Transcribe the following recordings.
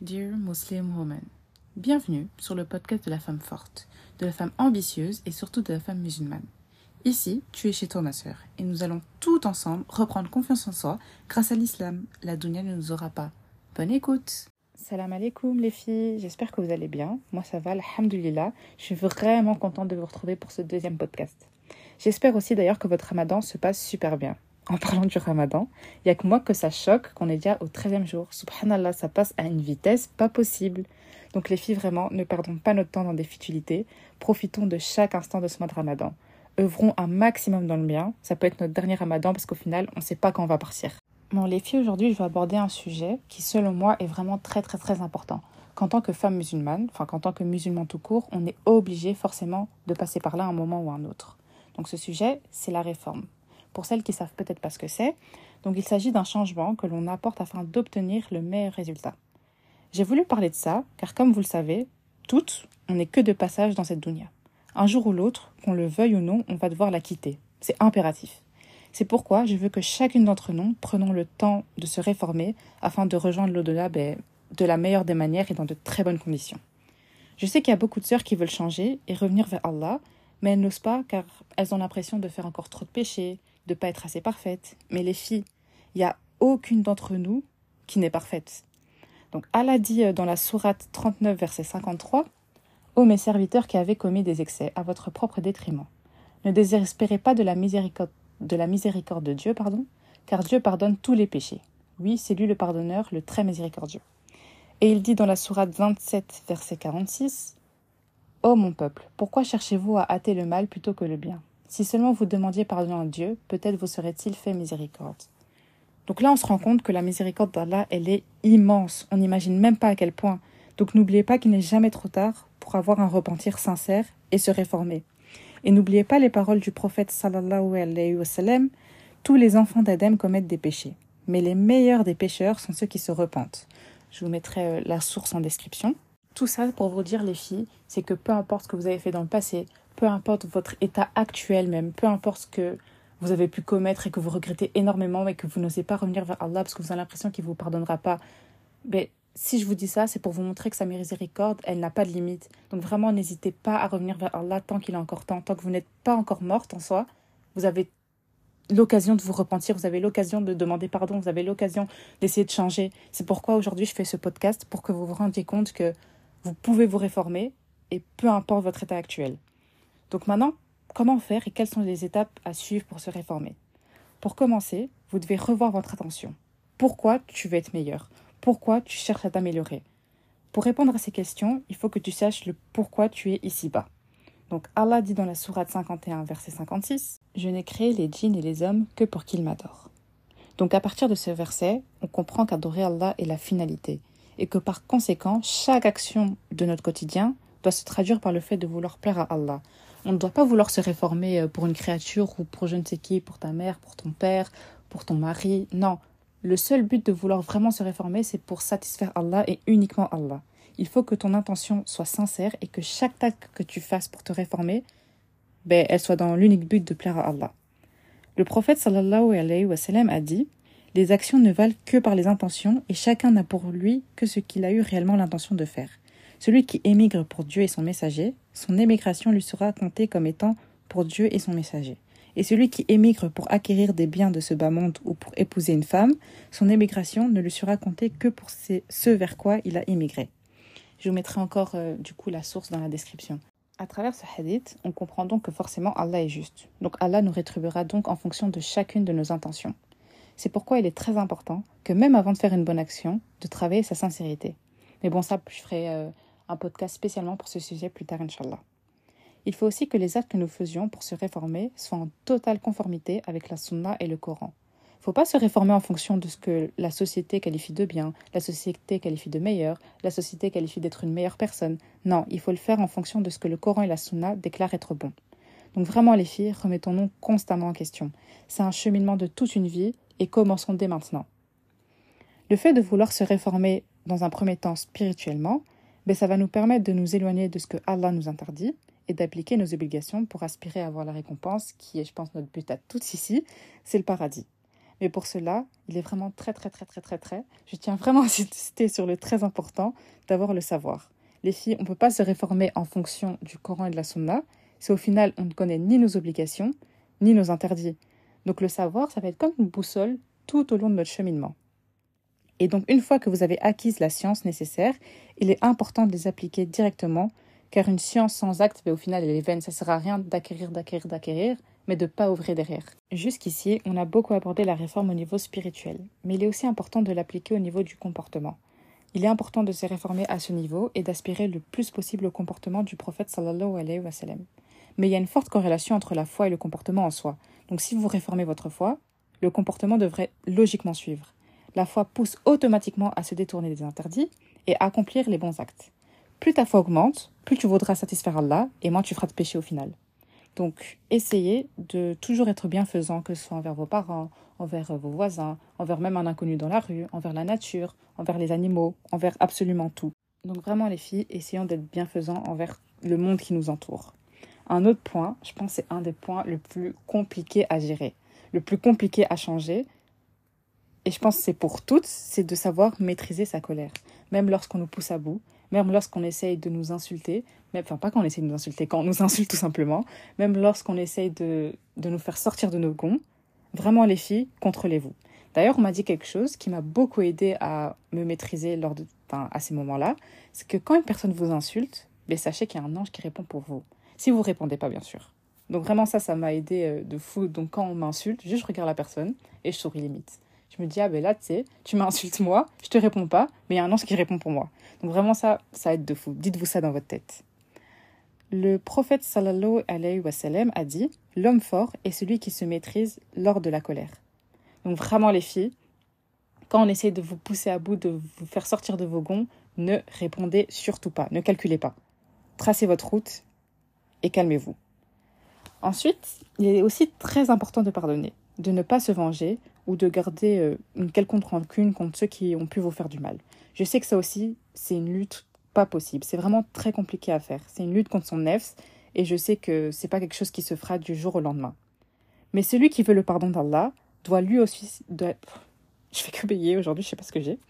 Dear Muslim Woman, bienvenue sur le podcast de la femme forte, de la femme ambitieuse et surtout de la femme musulmane. Ici, tu es chez toi ma sœur et nous allons tout ensemble reprendre confiance en soi grâce à l'islam. La dunya ne nous aura pas. Bonne écoute Salam alaikum les filles, j'espère que vous allez bien. Moi ça va, alhamdulillah. Je suis vraiment contente de vous retrouver pour ce deuxième podcast. J'espère aussi d'ailleurs que votre ramadan se passe super bien en parlant du ramadan, il n'y a que moi que ça choque qu'on est déjà au 13e jour. Subhanallah, ça passe à une vitesse pas possible. Donc les filles, vraiment, ne perdons pas notre temps dans des futilités. Profitons de chaque instant de ce mois de ramadan. Œuvrons un maximum dans le bien. Ça peut être notre dernier ramadan parce qu'au final, on ne sait pas quand on va partir. Bon, les filles, aujourd'hui, je vais aborder un sujet qui, selon moi, est vraiment très, très, très important. Qu'en tant que femme musulmane, enfin qu'en tant que musulman tout court, on est obligé forcément de passer par là un moment ou un autre. Donc ce sujet, c'est la réforme pour celles qui savent peut-être pas ce que c'est. Donc il s'agit d'un changement que l'on apporte afin d'obtenir le meilleur résultat. J'ai voulu parler de ça car comme vous le savez, toutes, on n'est que de passage dans cette dunya. Un jour ou l'autre, qu'on le veuille ou non, on va devoir la quitter. C'est impératif. C'est pourquoi je veux que chacune d'entre nous prenons le temps de se réformer afin de rejoindre l'au-delà ben, de la meilleure des manières et dans de très bonnes conditions. Je sais qu'il y a beaucoup de sœurs qui veulent changer et revenir vers Allah, mais elles n'osent pas car elles ont l'impression de faire encore trop de péchés, de pas être assez parfaite. Mais les filles, il n'y a aucune d'entre nous qui n'est parfaite. Donc Allah dit euh, dans la sourate 39, verset 53, Ô mes serviteurs qui avez commis des excès à votre propre détriment, ne désespérez pas de la miséricorde de, la miséricorde de Dieu, pardon, car Dieu pardonne tous les péchés. Oui, c'est lui le pardonneur, le très miséricordieux. Et il dit dans la sourate 27, verset 46, Ô mon peuple, pourquoi cherchez-vous à hâter le mal plutôt que le bien? Si seulement vous demandiez pardon à Dieu, peut-être vous serait-il fait miséricorde. Donc là, on se rend compte que la miséricorde d'Allah, elle est immense. On n'imagine même pas à quel point. Donc n'oubliez pas qu'il n'est jamais trop tard pour avoir un repentir sincère et se réformer. Et n'oubliez pas les paroles du prophète sallallahu alayhi wa sallam, tous les enfants d'Adam commettent des péchés, mais les meilleurs des pécheurs sont ceux qui se repentent. Je vous mettrai euh, la source en description. Tout ça pour vous dire les filles, c'est que peu importe ce que vous avez fait dans le passé, peu importe votre état actuel même, peu importe ce que vous avez pu commettre et que vous regrettez énormément et que vous n'osez pas revenir vers Allah parce que vous avez l'impression qu'il ne vous pardonnera pas. Mais si je vous dis ça, c'est pour vous montrer que sa miséricorde, elle n'a pas de limite. Donc vraiment, n'hésitez pas à revenir vers Allah tant qu'il est encore temps, tant que vous n'êtes pas encore morte en soi. Vous avez l'occasion de vous repentir, vous avez l'occasion de demander pardon, vous avez l'occasion d'essayer de changer. C'est pourquoi aujourd'hui je fais ce podcast pour que vous vous rendiez compte que vous pouvez vous réformer et peu importe votre état actuel. Donc maintenant, comment faire et quelles sont les étapes à suivre pour se réformer? Pour commencer, vous devez revoir votre attention. Pourquoi tu veux être meilleur? Pourquoi tu cherches à t'améliorer? Pour répondre à ces questions, il faut que tu saches le pourquoi tu es ici-bas. Donc Allah dit dans la sourate 51, verset 56, Je n'ai créé les djinns et les hommes que pour qu'ils m'adorent. Donc à partir de ce verset, on comprend qu'adorer Allah est la finalité, et que par conséquent, chaque action de notre quotidien doit se traduire par le fait de vouloir plaire à Allah, on ne doit pas vouloir se réformer euh, pour une créature ou pour je ne sais qui, pour ta mère, pour ton père, pour ton mari. Non. Le seul but de vouloir vraiment se réformer, c'est pour satisfaire Allah et uniquement Allah. Il faut que ton intention soit sincère et que chaque acte que tu fasses pour te réformer, ben, elle soit dans l'unique but de plaire à Allah. Le prophète sallallahu alayhi wa sallam a dit Les actions ne valent que par les intentions et chacun n'a pour lui que ce qu'il a eu réellement l'intention de faire. Celui qui émigre pour Dieu et son messager, son émigration lui sera comptée comme étant pour Dieu et son messager. Et celui qui émigre pour acquérir des biens de ce bas monde ou pour épouser une femme, son émigration ne lui sera comptée que pour ce vers quoi il a émigré. Je vous mettrai encore euh, du coup la source dans la description. À travers ce hadith, on comprend donc que forcément Allah est juste. Donc Allah nous rétribuera donc en fonction de chacune de nos intentions. C'est pourquoi il est très important que même avant de faire une bonne action, de travailler sa sincérité. Mais bon, ça, je ferai euh, un podcast spécialement pour ce sujet plus tard, Inch'Allah. Il faut aussi que les actes que nous faisions pour se réformer soient en totale conformité avec la Sunna et le Coran. Il ne faut pas se réformer en fonction de ce que la société qualifie de bien, la société qualifie de meilleur, la société qualifie d'être une meilleure personne. Non, il faut le faire en fonction de ce que le Coran et la Sunna déclarent être bon. Donc vraiment les filles, remettons-nous constamment en question. C'est un cheminement de toute une vie et commençons dès maintenant. Le fait de vouloir se réformer dans un premier temps spirituellement, mais ça va nous permettre de nous éloigner de ce que Allah nous interdit et d'appliquer nos obligations pour aspirer à avoir la récompense qui est, je pense, notre but à tous ici, c'est le paradis. Mais pour cela, il est vraiment très, très, très, très, très, très. Je tiens vraiment à insister sur le très important d'avoir le savoir. Les filles, on ne peut pas se réformer en fonction du Coran et de la Sunna si au final on ne connaît ni nos obligations, ni nos interdits. Donc le savoir, ça va être comme une boussole tout au long de notre cheminement. Et donc une fois que vous avez acquis la science nécessaire, il est important de les appliquer directement, car une science sans acte, ben, au final, elle est vaine. Ça ne sert à rien d'acquérir, d'acquérir, d'acquérir, mais de ne pas ouvrir derrière. Jusqu'ici, on a beaucoup abordé la réforme au niveau spirituel, mais il est aussi important de l'appliquer au niveau du comportement. Il est important de se réformer à ce niveau et d'aspirer le plus possible au comportement du prophète sallallahu. Mais il y a une forte corrélation entre la foi et le comportement en soi. Donc si vous réformez votre foi, le comportement devrait logiquement suivre. La foi pousse automatiquement à se détourner des interdits et à accomplir les bons actes. Plus ta foi augmente, plus tu voudras satisfaire Allah et moins tu feras de péché au final. Donc, essayez de toujours être bienfaisant, que ce soit envers vos parents, envers vos voisins, envers même un inconnu dans la rue, envers la nature, envers les animaux, envers absolument tout. Donc vraiment les filles, essayons d'être bienfaisants envers le monde qui nous entoure. Un autre point, je pense c'est un des points le plus compliqué à gérer, le plus compliqué à changer, et je pense que c'est pour toutes, c'est de savoir maîtriser sa colère. Même lorsqu'on nous pousse à bout, même lorsqu'on essaye de nous insulter, même, enfin pas quand on essaye de nous insulter, quand on nous insulte tout simplement, même lorsqu'on essaye de, de nous faire sortir de nos gonds, vraiment les filles, contrôlez-vous. D'ailleurs, on m'a dit quelque chose qui m'a beaucoup aidé à me maîtriser lors de, à ces moments-là, c'est que quand une personne vous insulte, mais ben, sachez qu'il y a un ange qui répond pour vous. Si vous répondez pas, bien sûr. Donc vraiment ça, ça m'a aidé euh, de fou. Donc quand on m'insulte, juste je regarde la personne et je souris limite. Je me dis, ah ben là, tu sais, tu m'insultes moi, je te réponds pas, mais il y a un ange qui répond pour moi. Donc vraiment ça, ça aide de fou. Dites-vous ça dans votre tête. Le prophète sallallahu alayhi wa sallam a dit L'homme fort est celui qui se maîtrise lors de la colère. Donc vraiment les filles, quand on essaie de vous pousser à bout, de vous faire sortir de vos gonds, ne répondez surtout pas, ne calculez pas. Tracez votre route et calmez-vous. Ensuite, il est aussi très important de pardonner, de ne pas se venger ou de garder euh, une quelconque rancune contre ceux qui ont pu vous faire du mal. Je sais que ça aussi, c'est une lutte pas possible. C'est vraiment très compliqué à faire. C'est une lutte contre son nefs et je sais que c'est pas quelque chose qui se fera du jour au lendemain. Mais celui qui veut le pardon d'Allah doit lui aussi. Je fais que payer aujourd'hui, je sais pas ce que j'ai.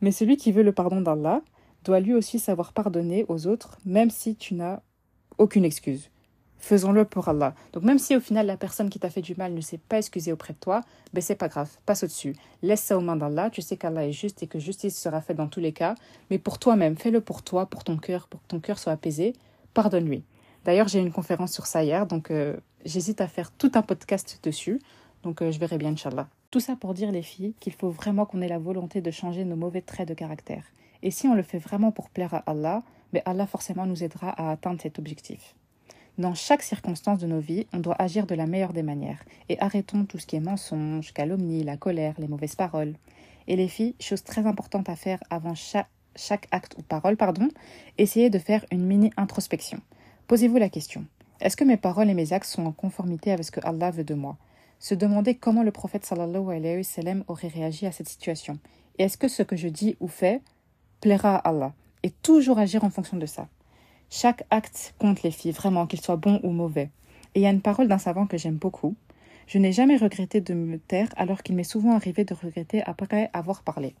Mais celui qui veut le pardon d'Allah doit lui aussi savoir pardonner aux autres, même si tu n'as aucune excuse. Faisons-le pour Allah. Donc même si au final la personne qui t'a fait du mal ne s'est pas excusée auprès de toi, ben c'est pas grave, passe au-dessus. Laisse ça aux mains d'Allah, tu sais qu'Allah est juste et que justice sera faite dans tous les cas, mais pour toi-même, fais-le pour toi, pour ton cœur, pour que ton cœur soit apaisé, pardonne-lui. D'ailleurs, j'ai une conférence sur ça hier, donc euh, j'hésite à faire tout un podcast dessus, donc euh, je verrai bien, Inch'Allah. Tout ça pour dire, les filles, qu'il faut vraiment qu'on ait la volonté de changer nos mauvais traits de caractère. Et si on le fait vraiment pour plaire à Allah, ben Allah forcément nous aidera à atteindre cet objectif. Dans chaque circonstance de nos vies, on doit agir de la meilleure des manières. Et arrêtons tout ce qui est mensonge, calomnie, la colère, les mauvaises paroles. Et les filles, chose très importante à faire avant chaque, acte ou parole, pardon, essayez de faire une mini introspection. Posez-vous la question est-ce que mes paroles et mes actes sont en conformité avec ce que Allah veut de moi? Se demander comment le prophète sallallahu alayhi wa sallam aurait réagi à cette situation. Et est-ce que ce que je dis ou fais plaira à Allah? Et toujours agir en fonction de ça. Chaque acte compte les filles, vraiment, qu'il soit bon ou mauvais. Et il y a une parole d'un savant que j'aime beaucoup. Je n'ai jamais regretté de me taire alors qu'il m'est souvent arrivé de regretter après avoir parlé.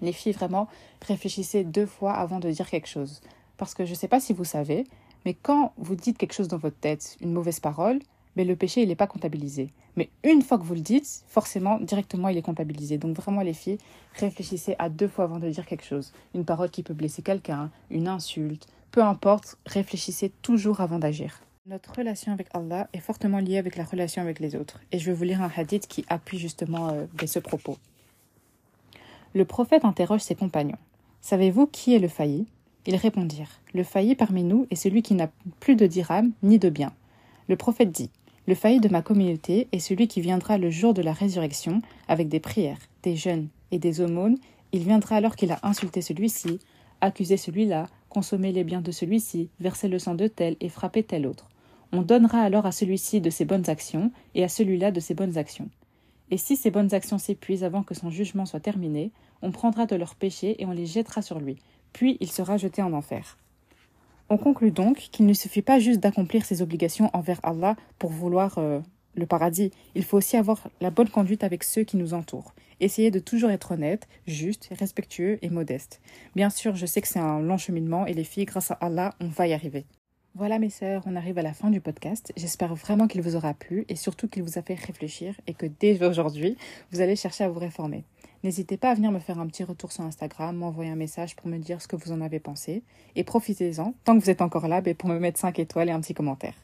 Les filles, vraiment, réfléchissez deux fois avant de dire quelque chose. Parce que je ne sais pas si vous savez, mais quand vous dites quelque chose dans votre tête, une mauvaise parole, mais le péché, il n'est pas comptabilisé. Mais une fois que vous le dites, forcément, directement, il est comptabilisé. Donc vraiment, les filles, réfléchissez à deux fois avant de dire quelque chose. Une parole qui peut blesser quelqu'un, une insulte, peu importe, réfléchissez toujours avant d'agir. Notre relation avec Allah est fortement liée avec la relation avec les autres. Et je vais vous lire un hadith qui appuie justement euh, ce propos. Le prophète interroge ses compagnons. Savez-vous qui est le failli? Ils répondirent. Le failli parmi nous est celui qui n'a plus de dirham ni de bien. Le prophète dit. Le failli de ma communauté est celui qui viendra le jour de la résurrection avec des prières, des jeûnes et des aumônes. Il viendra alors qu'il a insulté celui-ci, accusé celui-là, consommer les biens de celui-ci, verser le sang de tel et frapper tel autre. On donnera alors à celui-ci de ses bonnes actions et à celui-là de ses bonnes actions. Et si ces bonnes actions s'épuisent avant que son jugement soit terminé, on prendra de leurs péchés et on les jettera sur lui, puis il sera jeté en enfer. On conclut donc qu'il ne suffit pas juste d'accomplir ses obligations envers Allah pour vouloir euh, le paradis, il faut aussi avoir la bonne conduite avec ceux qui nous entourent. Essayez de toujours être honnête, juste, respectueux et modeste. Bien sûr, je sais que c'est un long cheminement et les filles, grâce à Allah, on va y arriver. Voilà mes sœurs, on arrive à la fin du podcast. J'espère vraiment qu'il vous aura plu et surtout qu'il vous a fait réfléchir et que dès aujourd'hui, vous allez chercher à vous réformer. N'hésitez pas à venir me faire un petit retour sur Instagram, m'envoyer un message pour me dire ce que vous en avez pensé. Et profitez-en, tant que vous êtes encore là, ben, pour me mettre 5 étoiles et un petit commentaire.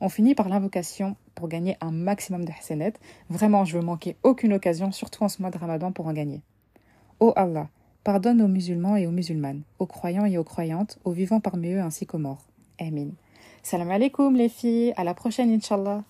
On finit par l'invocation pour gagner un maximum de hasanet. Vraiment, je veux manquer aucune occasion, surtout en ce mois de Ramadan, pour en gagner. Ô Allah, pardonne aux musulmans et aux musulmanes, aux croyants et aux croyantes, aux vivants parmi eux ainsi qu'aux morts. Amin. Salam alaikum les filles, à la prochaine Inch'Allah.